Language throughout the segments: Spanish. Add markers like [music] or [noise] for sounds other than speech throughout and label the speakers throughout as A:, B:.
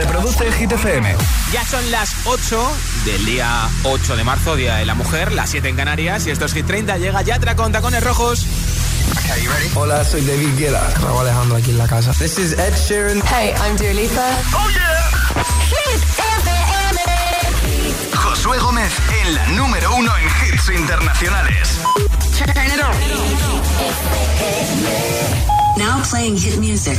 A: Reproduce Hit FM.
B: Ya son las 8 del día 8 de marzo, Día de la Mujer, las 7 en Canarias, y esto es Hit 30. Llega Yatra con tacones rojos.
C: Hola, soy David Guetta. Raúl Alejandro aquí en la casa.
D: This is Ed Sheeran.
E: Hey, I'm Dua Lipa.
A: ¡Oh, yeah!
E: Hit
A: Josué Gómez en la número uno en hits internacionales.
E: Turn it on.
F: Now playing hit music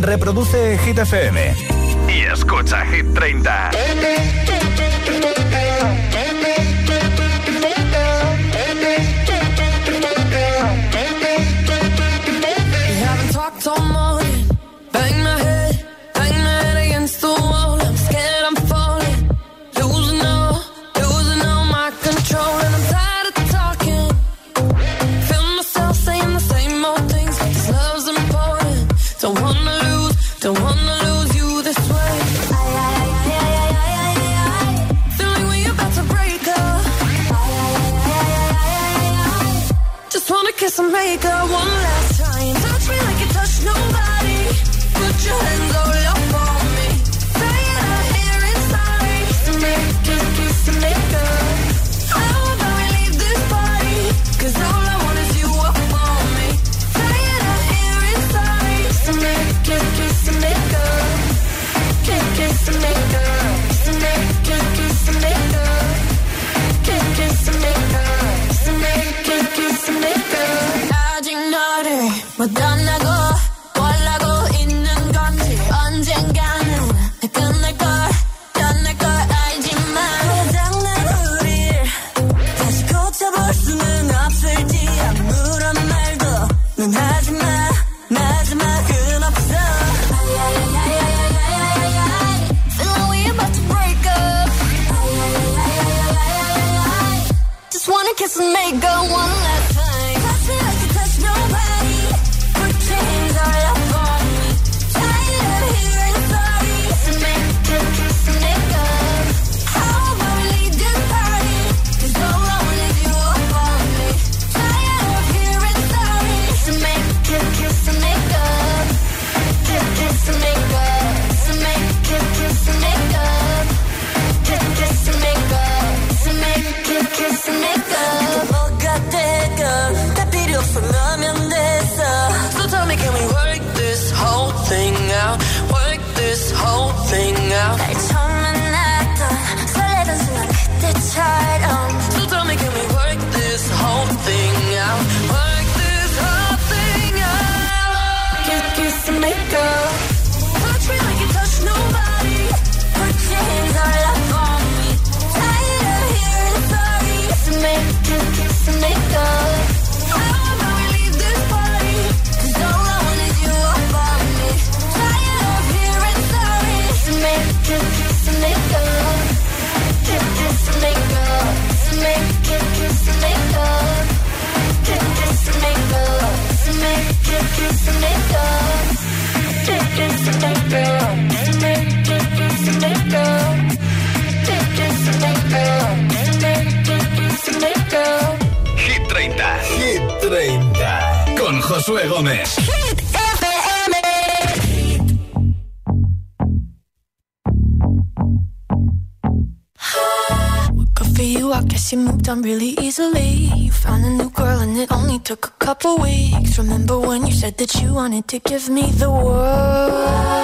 A: Reproduce Hit
E: Gómez.
G: Good for you, I guess you moved on really easily. You found a new girl, and it only took a couple weeks. Remember when you said that you wanted to give me the world?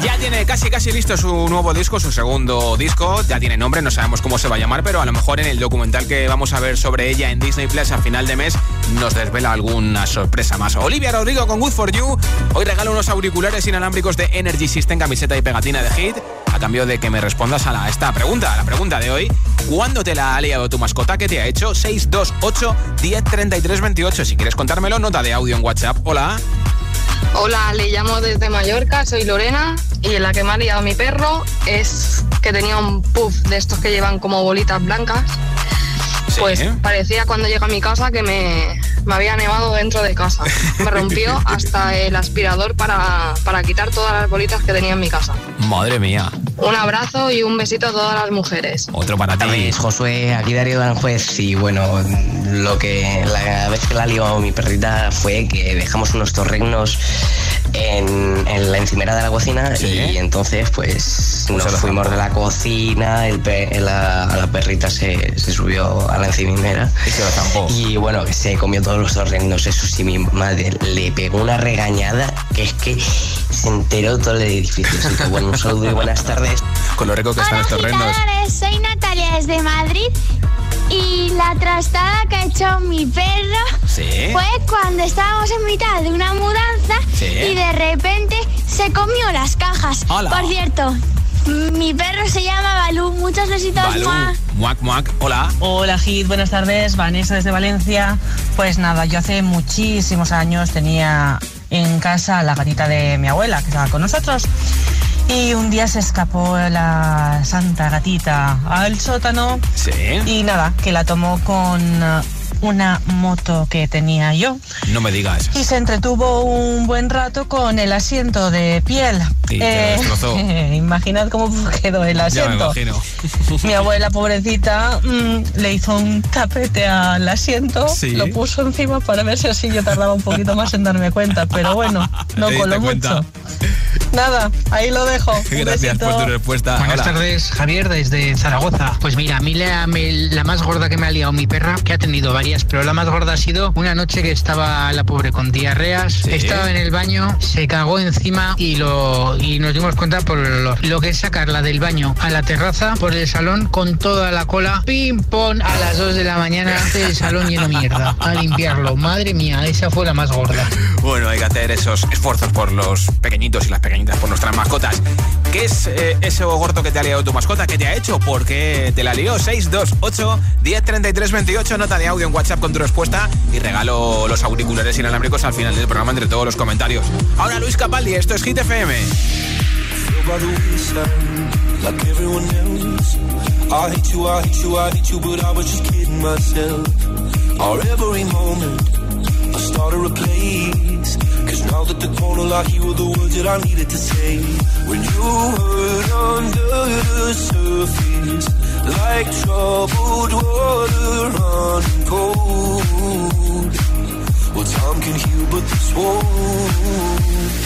B: Ya tiene casi casi listo su nuevo disco, su segundo disco. Ya tiene nombre, no sabemos cómo se va a llamar, pero a lo mejor en el documental que vamos a ver sobre ella en Disney Plus a final de mes nos desvela alguna sorpresa más. Olivia Rodrigo con Good for You. Hoy regalo unos auriculares inalámbricos de Energy System, camiseta y pegatina de Hit. A cambio de que me respondas a, la, a esta pregunta, a la pregunta de hoy. ¿Cuándo te la ha liado tu mascota? ¿Qué te ha hecho? 628 103328. Si quieres contármelo, nota de audio en WhatsApp. Hola.
H: Hola, le llamo desde Mallorca, soy Lorena y la que me ha liado mi perro es que tenía un puff de estos que llevan como bolitas blancas.
B: Sí.
H: Pues parecía cuando llegué a mi casa que me, me había nevado dentro de casa. Me rompió [laughs] hasta el aspirador para, para quitar todas las bolitas que tenía en mi casa.
B: Madre mía.
H: Un abrazo y un besito a todas las mujeres.
B: Otro para ti.
I: Josué, aquí Darío Danjuez y bueno, lo que la vez que la lió mi perrita fue que dejamos unos torregnos en, en la encimera de la cocina
B: Sí.
I: y entonces pues
B: Pues
I: nos fuimos de la cocina, el pe- la, la perrita se, se subió a la encimera
B: Y se lo zampó.
I: y bueno, que se comió todos los torregnos, eso sí, mi madre le pegó una regañada que es que se enteró todo el edificio. Así que bueno, un saludo y buenas tardes.
B: Con lo rico que están estos reinos.
J: agitadores, soy Natalia desde Madrid y la trastada que ha hecho mi perro
B: Sí.
J: fue cuando estábamos en mitad de una mudanza se comió las cajas.
B: Hola.
J: Por cierto, mi perro se llama Balú. Muchos besitos.
B: Balú.
J: ¡mua!
B: Muac, muac. Hola.
K: Hola Hit, buenas tardes, Vanessa desde Valencia. Pues nada, yo hace muchísimos años tenía en casa la gatita de mi abuela que estaba con nosotros y un día se escapó la santa gatita al sótano
B: Sí.
K: y nada, que la tomó con una moto que tenía yo
B: No me digas.
K: y se entretuvo un buen rato con el asiento de piel.
B: Y te lo destrozó. [laughs]
K: imaginad cómo quedó el
B: Ya me
K: asiento.
B: imagino.
K: Mi abuela, pobrecita, mm, le hizo un tapete al asiento,
B: Sí.
K: lo puso encima para ver si así yo tardaba un poquito más en darme cuenta, pero bueno, [laughs] no
B: ¿Te diste
K: coló
B: cuenta?
K: mucho. Nada, ahí lo dejo. Un
B: Gracias
K: besito.
B: por tu respuesta.
L: Buenas
B: Hola.
L: tardes, Javier, desde Zaragoza. Pues mira, a mí la, me- la más gorda que me ha liado mi perra, que ha tenido varias, pero la más gorda ha sido una noche que estaba la pobre con diarreas,
B: Sí.
L: estaba en el baño, se cagó encima y lo y nos dimos cuenta por el olor. Lo que es sacarla del baño a la terraza, por el salón, con toda la cola, pim pom, a las 2 de la mañana, el salón lleno mierda, a limpiarlo. Madre mía, esa fue la más gorda.
B: Bueno, hay que hacer esos esfuerzos por los pequeñitos y las pequeñitas, por nuestras mascotas. ¿Qué es eh, eso gordo que te ha liado tu mascota? ¿Qué te ha hecho? ¿Por qué te la lió? 628 1033 28, nota de audio en WhatsApp con tu respuesta y regalo los auriculares inalámbricos al final del programa entre todos los comentarios. Ahora Luis Capaldi, esto es Hit FM.
M: Cause now that the corner lock, you were the words that I needed to say. When you hurt under the surface, like troubled water running cold. Well, time can heal, but this won't.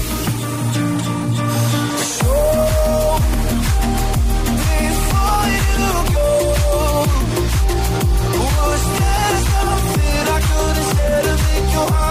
M: To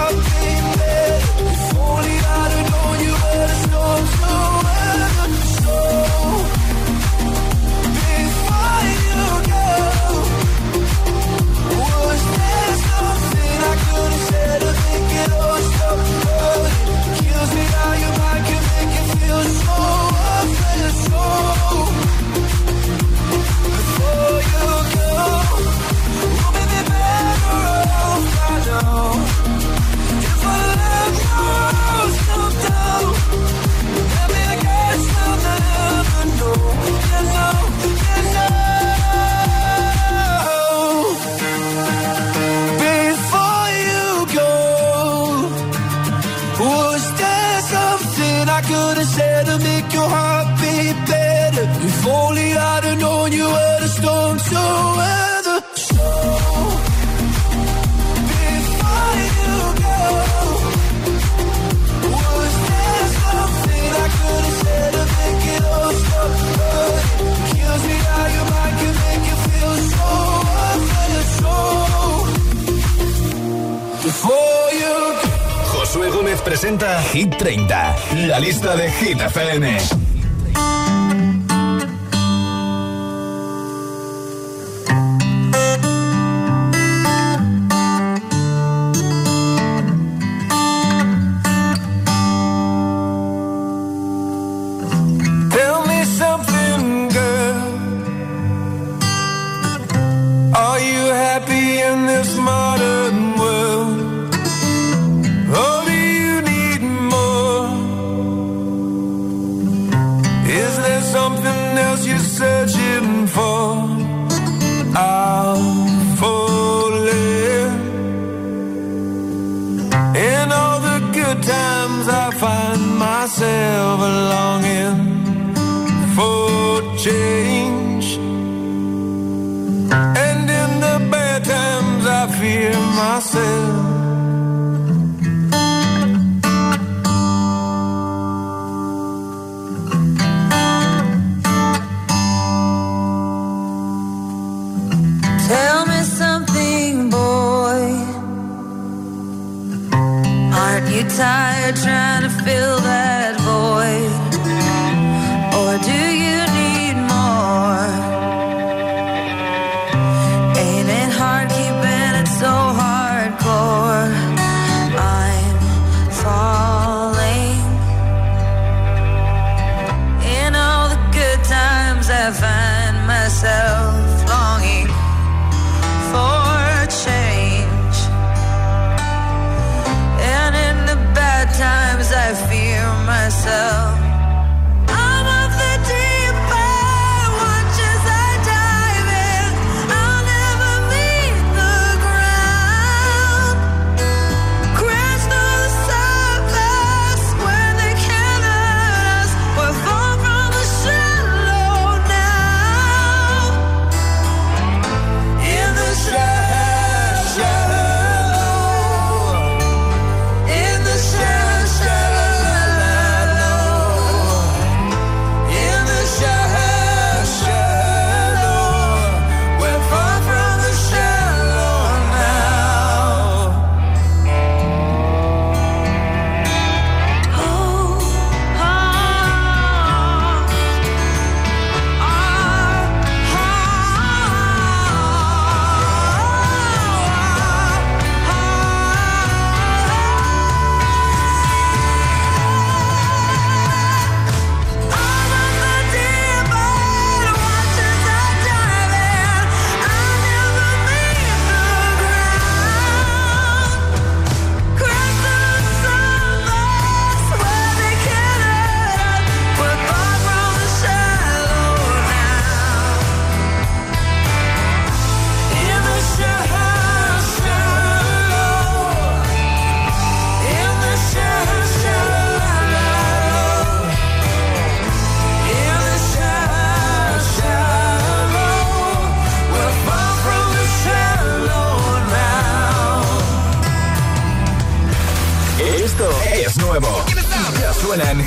A: lista de Hit FM.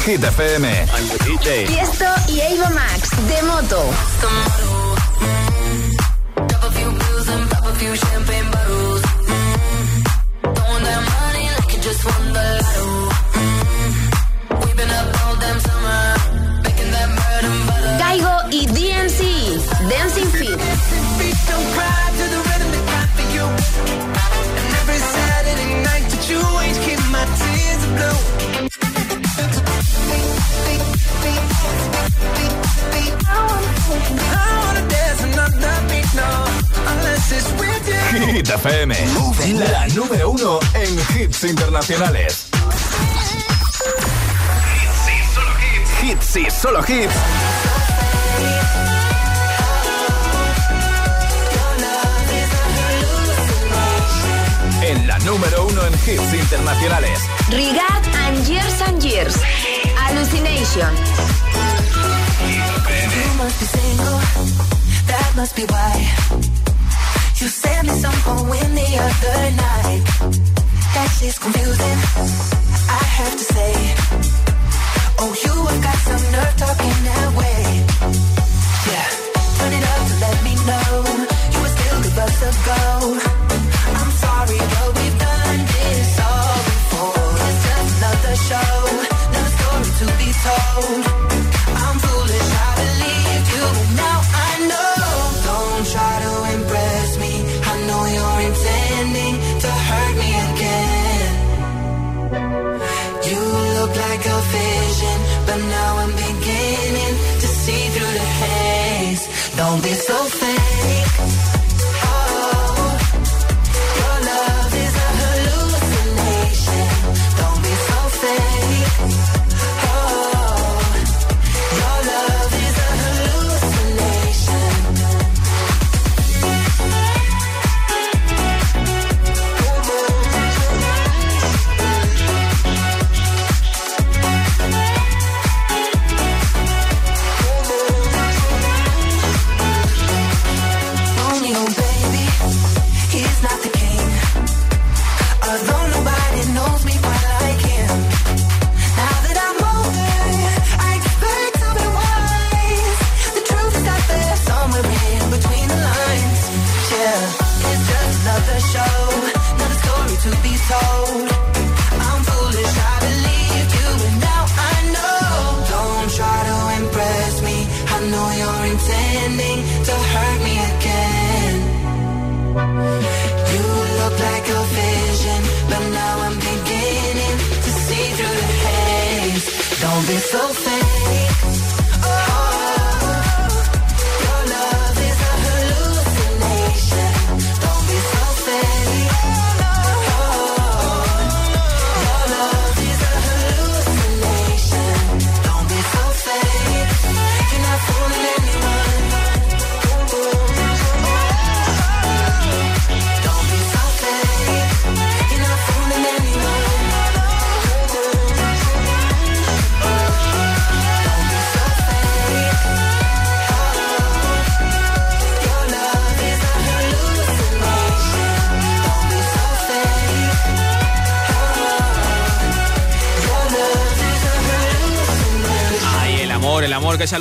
A: Hit FM.
N: I'm the Shit's confusing. I have to say. Oh, you have got some nerve talking that way. Yeah, turn it up to let me know you would still give us a go. I'm sorry, but we've done this all before. It's just another show, another story to be told.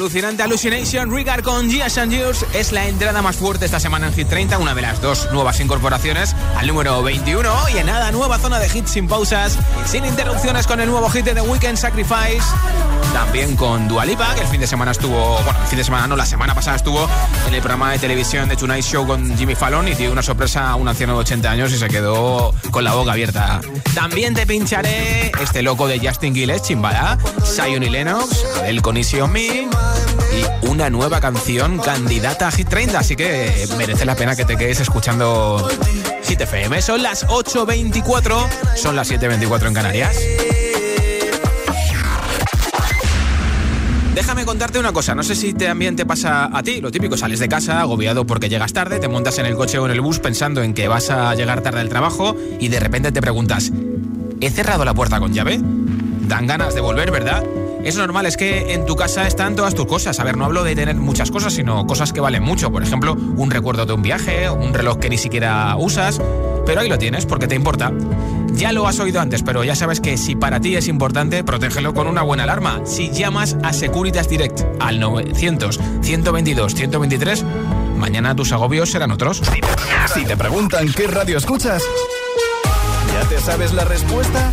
B: Alucinante. Hallucination, Rigard con Gias and es la entrada más fuerte esta semana en Hit 30, una de las dos nuevas incorporaciones al número 21. Y en nada, nueva zona de hits sin pausas, sin interrupciones con el nuevo hit de The Weekend Sacrifice. También con Dua Lipa, que el fin de semana estuvo, bueno, el fin de semana no, la semana pasada estuvo en el programa de televisión de Tonight Show con Jimmy Fallon y dio una sorpresa a un anciano de 80 años y se quedó con la boca abierta. También te pincharé este loco de Justin Gilles, Chimbala, Zion y Lennox, el con Easy y una nueva canción candidata a Hit 30, así que merece la pena que te quedes escuchando Hit FM. Son las 8.24, son las 7.24 en Canarias. Déjame contarte una cosa, no sé si también te pasa a ti, lo típico, sales de casa agobiado porque llegas tarde, te montas en el coche o en el bus pensando en que vas a llegar tarde al trabajo y de repente te preguntas, ¿he cerrado la puerta con llave? Dan ganas de volver, ¿verdad? Es normal, es que en tu casa están todas tus cosas. A ver, no hablo de tener muchas cosas, sino cosas que valen mucho. Por ejemplo, un recuerdo de un viaje, un reloj que ni siquiera usas. Pero ahí lo tienes porque te importa. Ya lo has oído antes, pero ya sabes que si para ti es importante, protégelo con una buena alarma. Si llamas a Securitas Direct al 900-122-123, mañana tus agobios serán otros.
O: Si te preguntan qué radio escuchas, ¿ya te sabes la respuesta?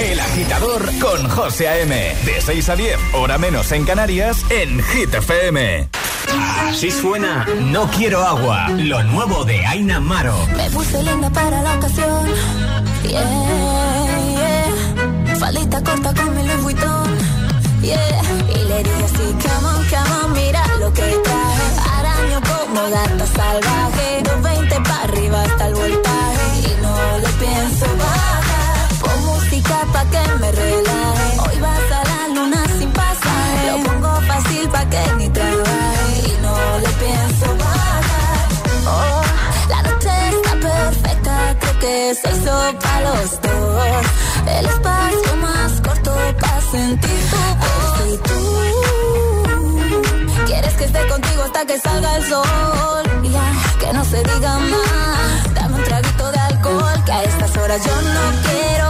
O: El agitador con José A.M. De 6 a 10, hora menos en Canarias, en Hit FM.
P: Así suena No Quiero Agua, lo nuevo de Aina Maro.
N: Me puse linda para la ocasión. Yeah, yeah. Faldita corta con mi Louis Vuitton. Yeah. Y le dije así, come on, come on, mira lo que traje. Para
P: gata salvaje. 220 para arriba hasta el voltaje. Y no le pienso música pa' que me relaje. Hoy vas a la luna sin pasaje. Lo pongo fácil pa' que ni trabaje. Y no le pienso bajar. Oh, la noche está perfecta. Creo que se hizo pa' los dos. El espacio más corto pa' sentir tu voz. Tú quieres que esté contigo hasta que salga el sol. Ya, que no se diga más. Dame un traguito de alcohol. Que a estas horas yo no quiero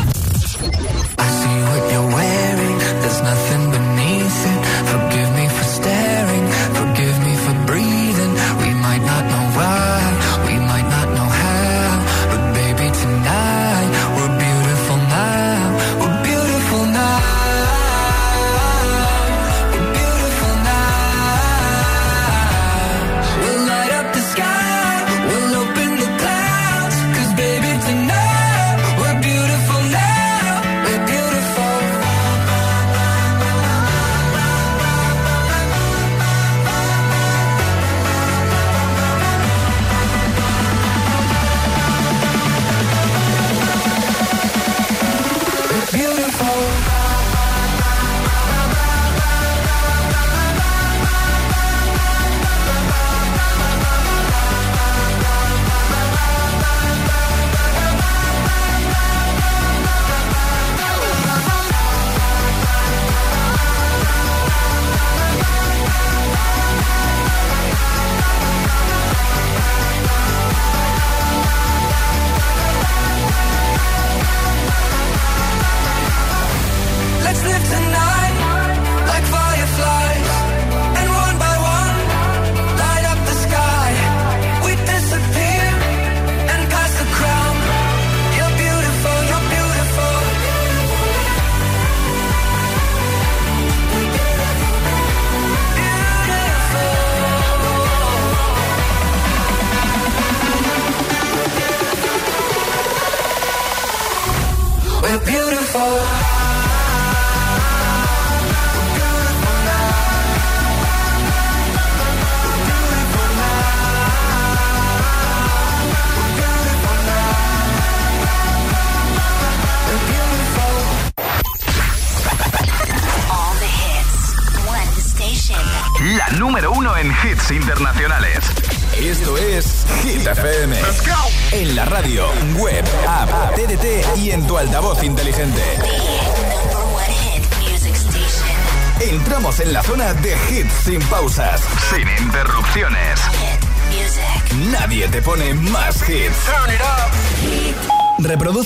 Q: See what you're wearing. There's nothing beneath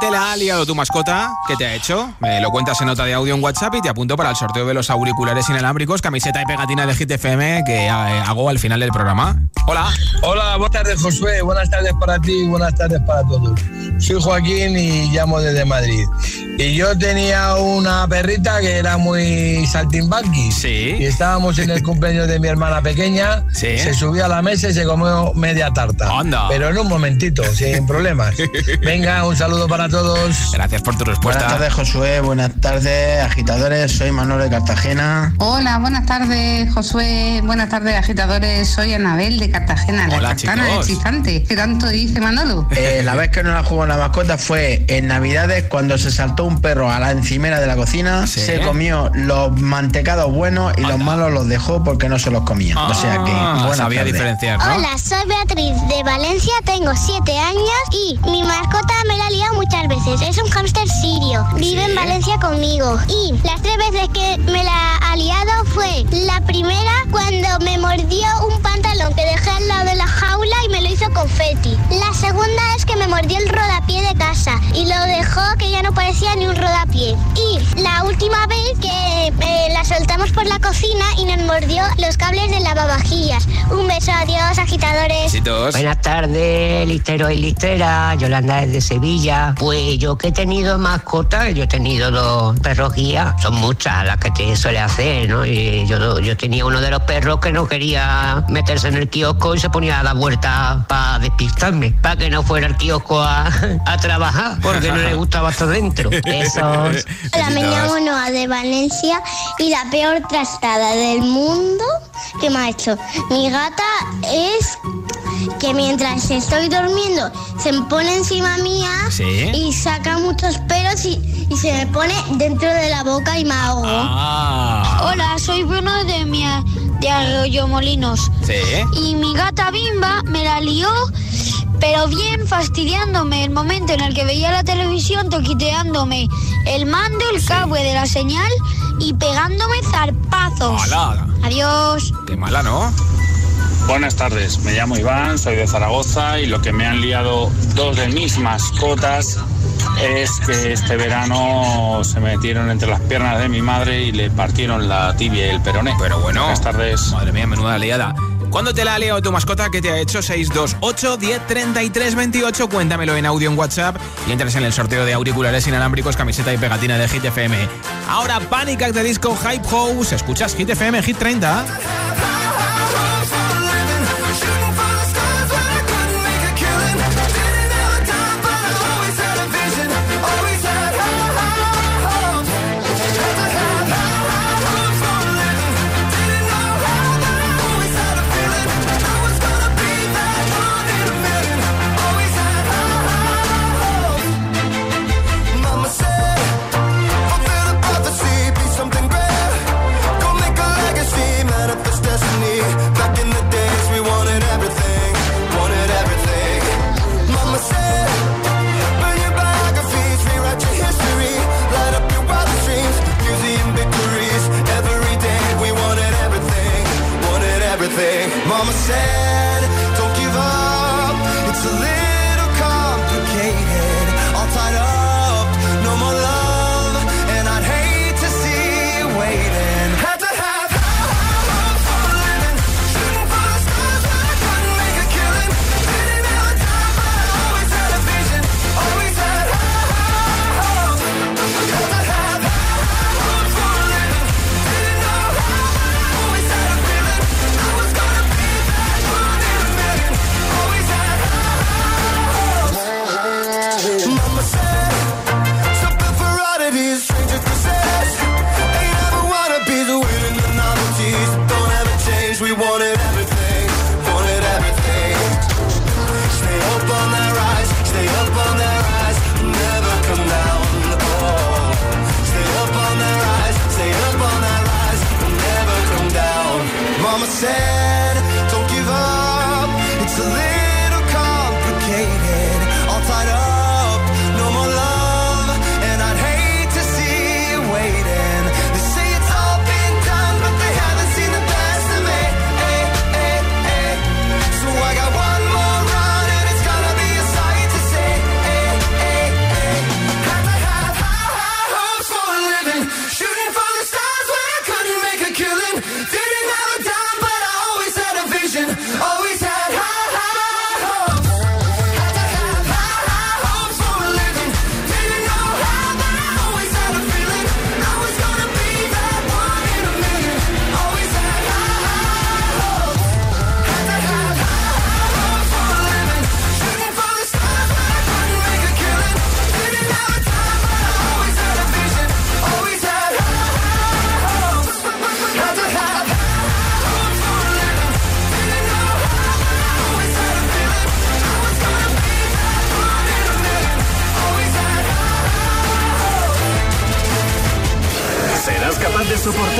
B: te la ha liado tu mascota? ¿Qué te ha hecho? Me lo cuentas en nota de audio en WhatsApp y te apunto para el sorteo de los auriculares inalámbricos, camiseta y pegatina de Hit FM que eh, hago al final del programa. Hola.
R: Hola, buenas tardes, Josué. Buenas tardes para ti y buenas tardes para todos. Soy Joaquín y llamo desde Madrid. Y yo tenía una perrita que era muy saltimbanqui.
B: Sí.
R: Y estábamos en el [laughs] cumpleaños de mi hermana pequeña.
B: Sí.
R: Se subió a la mesa y se comió media tarta.
B: Anda.
R: Pero en un momentito, sin problemas. [laughs] Venga, un saludo para todos.
B: Gracias por tu respuesta.
S: Buenas tardes, Josué. Buenas tardes, agitadores. Soy Manuel de Cartagena.
T: Hola, buenas tardes, Josué. Buenas tardes, agitadores. Soy Anabel de Cartagena, la
S: Hola,
T: cartana
S: chicos.
T: hechizante. ¿Qué tanto dice Manolo?
S: Eh, la vez que no la jugó la mascota fue en Navidades cuando se saltó un perro a la encimera de la cocina,
B: Sí.
S: se comió los mantecados buenos y los malos los dejó porque no se los comía. o sea que,
B: Ah, sabía
S: tardes.
B: diferenciar, ¿no?
J: Hola, soy Beatriz de Valencia, tengo 7 años y mi mascota me la ha liado muchas veces. Es un hámster sirio. Vive en Valencia conmigo. Y las tres veces que me la ha liado fue la primera cuando me mordió un pantalón que dejé al lado de la jaula y me lo hizo confeti. La segunda es que me mordió el rodapié de casa y lo dejó que ya no parecía ni un rodapié. Y la última vez que eh, la soltamos por la cocina y nos mordió los cables de lavavajillas. Un beso, adiós, agitadores.
U: Buenas tardes, listero y listera. Yolanda desde Sevilla. Pues yo que he tenido mascotas, yo he tenido dos perros guías. Son muchas las que te suele hacer, ¿no? Y yo, yo tenía uno de los perros que no quería meterse en el kiosco y se ponía a dar vueltas para despistarme, para que no fuera al kiosco a, a trabajar, porque no le gustaba estar dentro. [laughs] Esos.
J: Hola, me llamo Noa de Valencia y la peor trastada del mundo que me ha hecho mi gata es que mientras estoy durmiendo se me pone encima mía
N: Sí.
J: y saca muchos pelos y, y se me pone dentro de la boca y me ahogo.
B: Ah.
V: Hola, soy Bruno de, mi, de Arroyo Molinos.
B: Sí.
V: Y mi gata Bimba me la lió, pero bien fastidiándome el momento en el que veía la televisión, toquiteándome el mando, el cable de la señal y pegándome zarpazos. Adiós.
B: Qué mala, ¿no?
W: Buenas tardes, me llamo Iván, soy de Zaragoza y lo que me han liado dos de mis mascotas es que este verano se metieron entre las piernas de mi madre y le partieron la tibia y el peroné.
B: Pero bueno.
W: Buenas tardes.
B: Madre mía, menuda liada. ¿Cuándo te la ha liado tu mascota? ¿Qué te ha hecho? 628 10 33 28. Cuéntamelo en audio en WhatsApp y entras en el sorteo de auriculares inalámbricos, camiseta y pegatina de Hit FM. Ahora Panic the Disco Hype House. Escuchas Hit FM, Hit 30.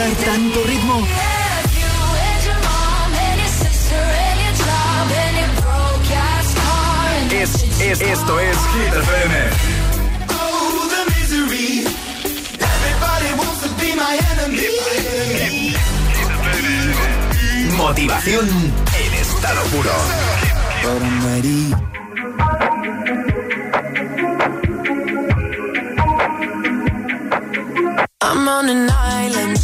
N: música
E: y tanto ritmo. Es, es, esto es Hit FM. Motivación en estado puro.
A: I'm on an island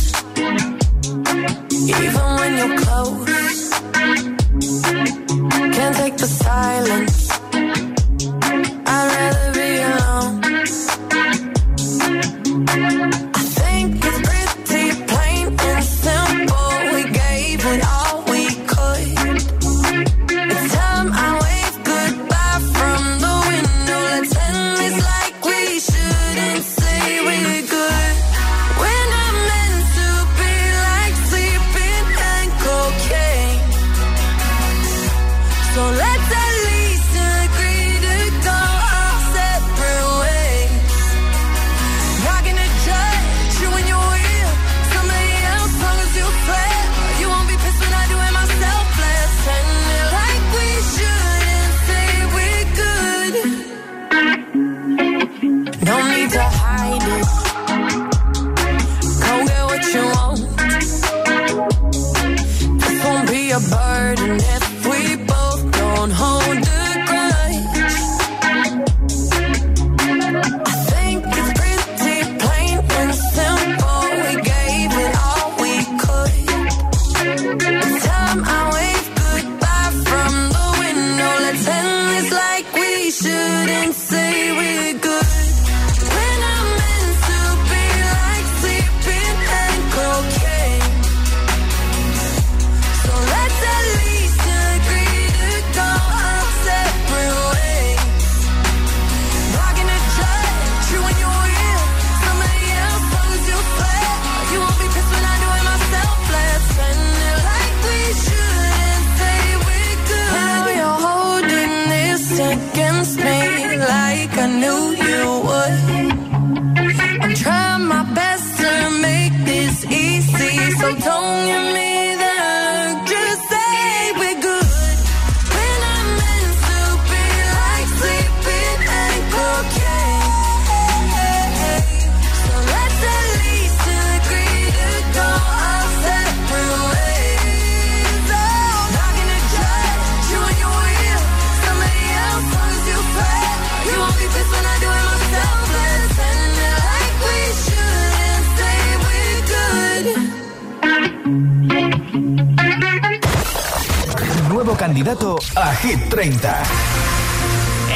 E: Hit 30.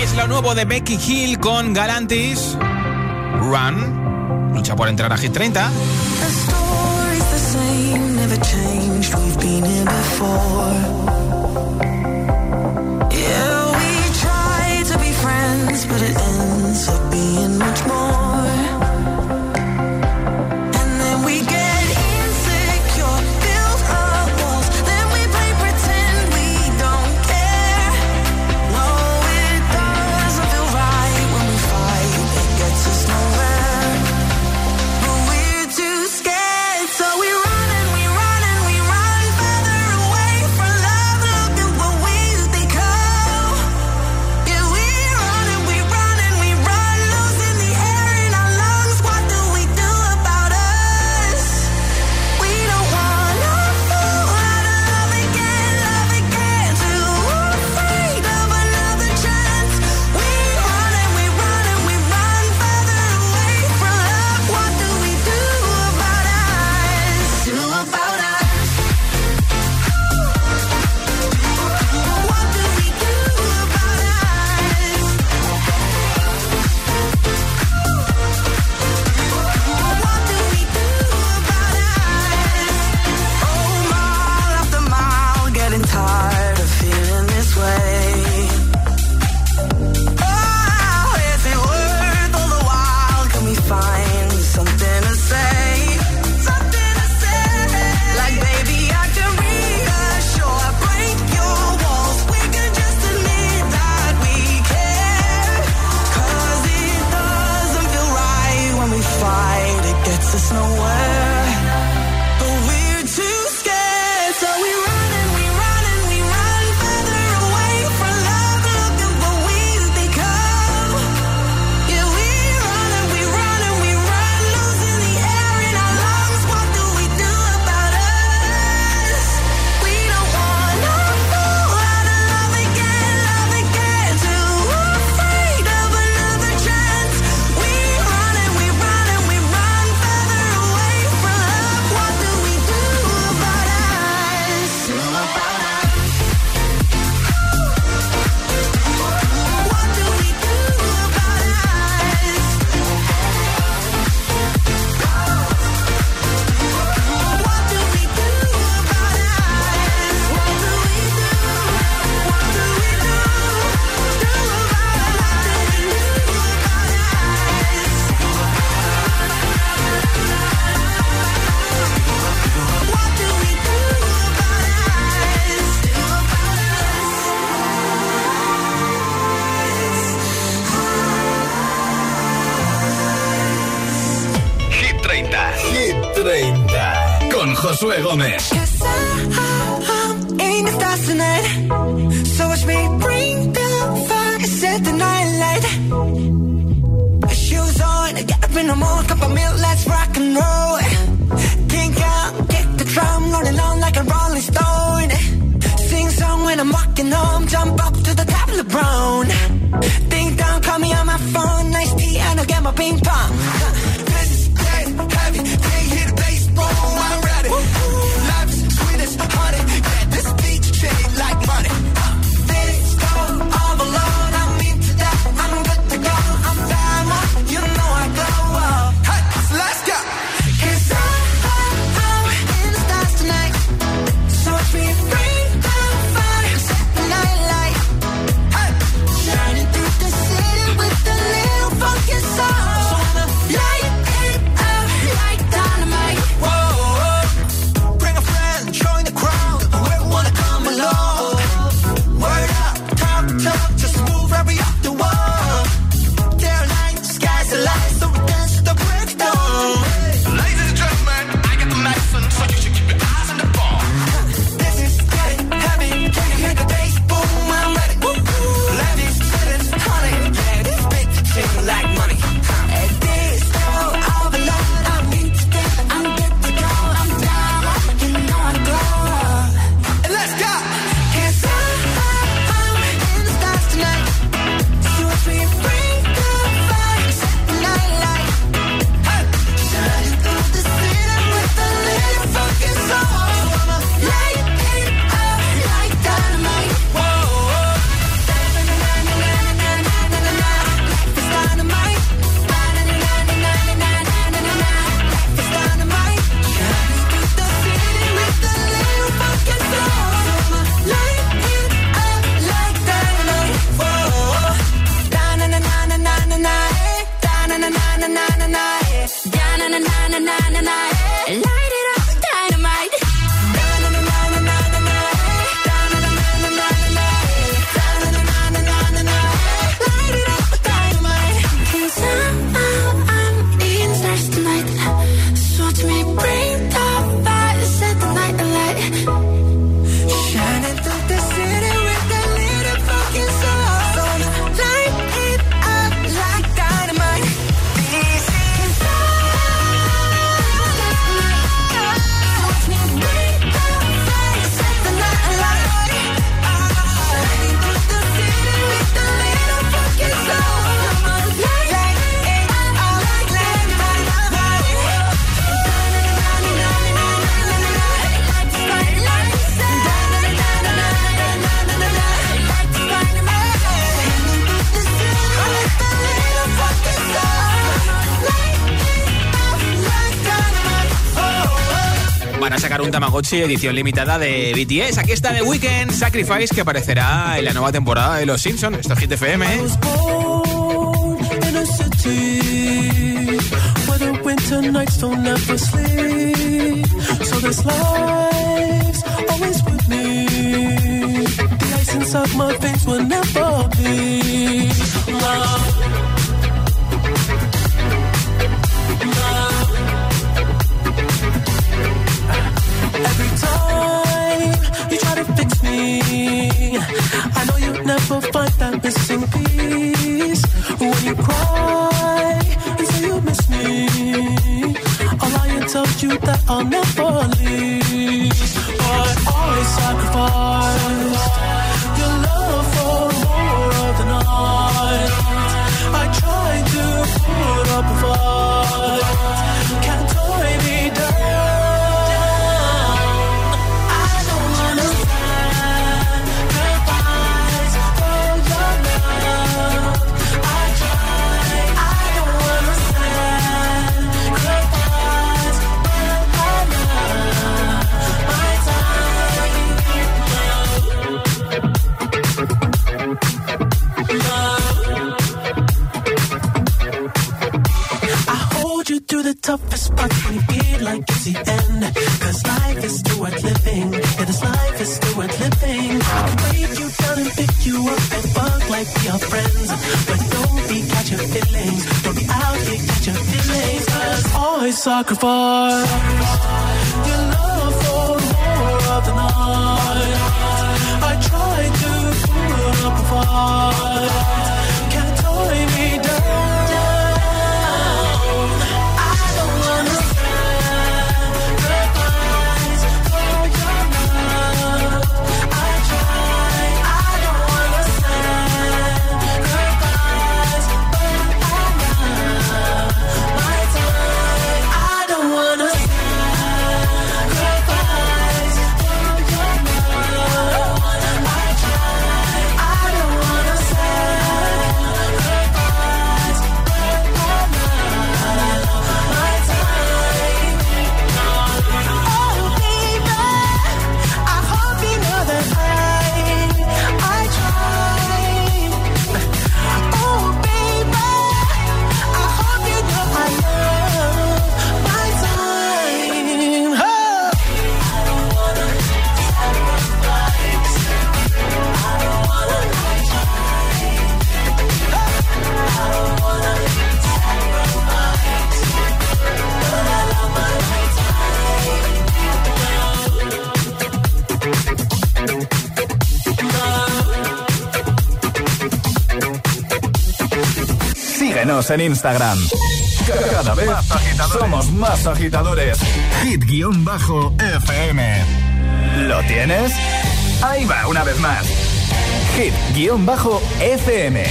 B: Es lo nuevo de Becky Hill con Galantis. Run. Lucha por entrar a Hit 30.
A: The
N: Gomez. Edición limitada de BTS. Aquí está The Weeknd Sacrifice, que aparecerá en la nueva temporada de Los Simpsons. Esto es Hit FM. ¿eh?
X: I know you never find that missing piece. When you cry and say you miss me, I'll lie and tell you that I'll never leave. But always sacrifice. the end. Cause life is still worth living. Yeah, this life is still worth living. I can wait you down and pick you up and fuck like we are friends. But don't be catching feelings. Don't be out here catching feelings. Cause always sacrifice your love
A: for more of the night. I try to put up a fight. en Instagram. Cada vez somos más agitadores. Hit-FM. ¿Lo tienes? Ahí va, una vez más. Hit-FM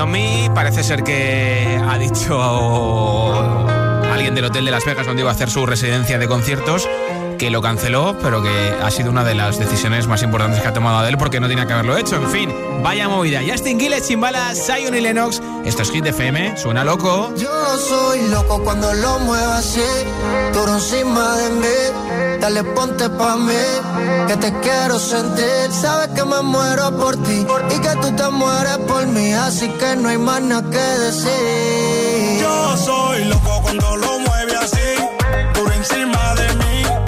A: on Me.
B: Parece ser que ha dicho alguien del Hotel de Las Vegas donde iba a hacer su residencia de conciertos que lo canceló, pero que ha sido una de las decisiones más importantes que ha tomado Adele porque no tenía que haberlo hecho. En fin, vaya movida. Justin Gilles, Chimbala, Zion y Lennox. Esto es Hit FM, suena loco.
Y: Yo soy loco cuando lo muevo así, tú encima de mí. Dale, ponte pa' mí, que te quiero sentir. Sabes que me muero por ti y que tú te mueres por mí, así que no hay más nada que decir.
Z: Yo soy loco cuando lo mueve así, por encima de mí.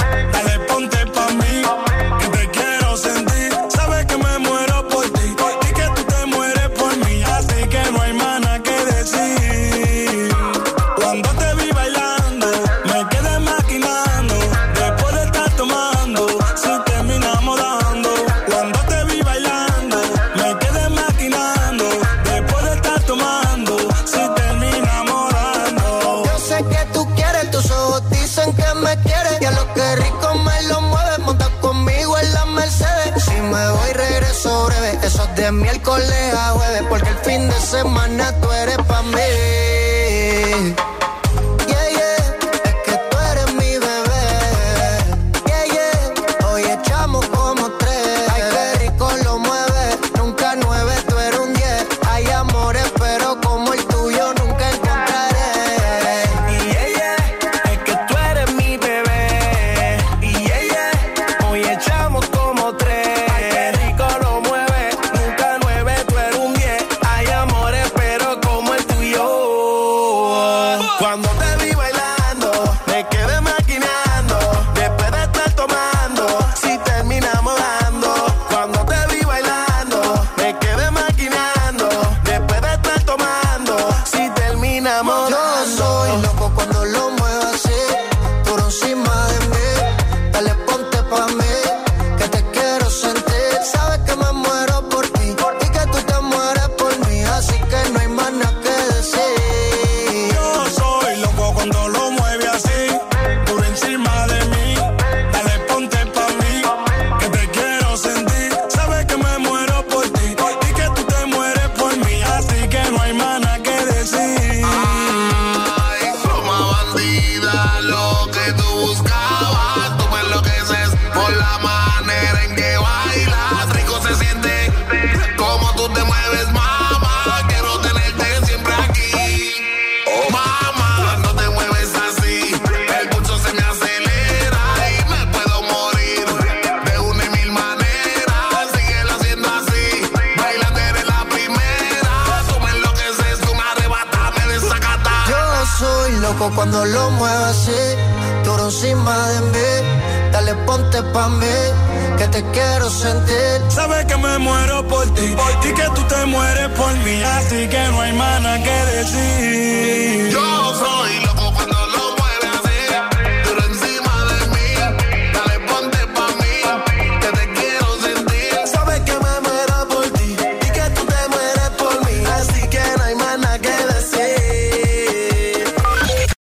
Y: semana tú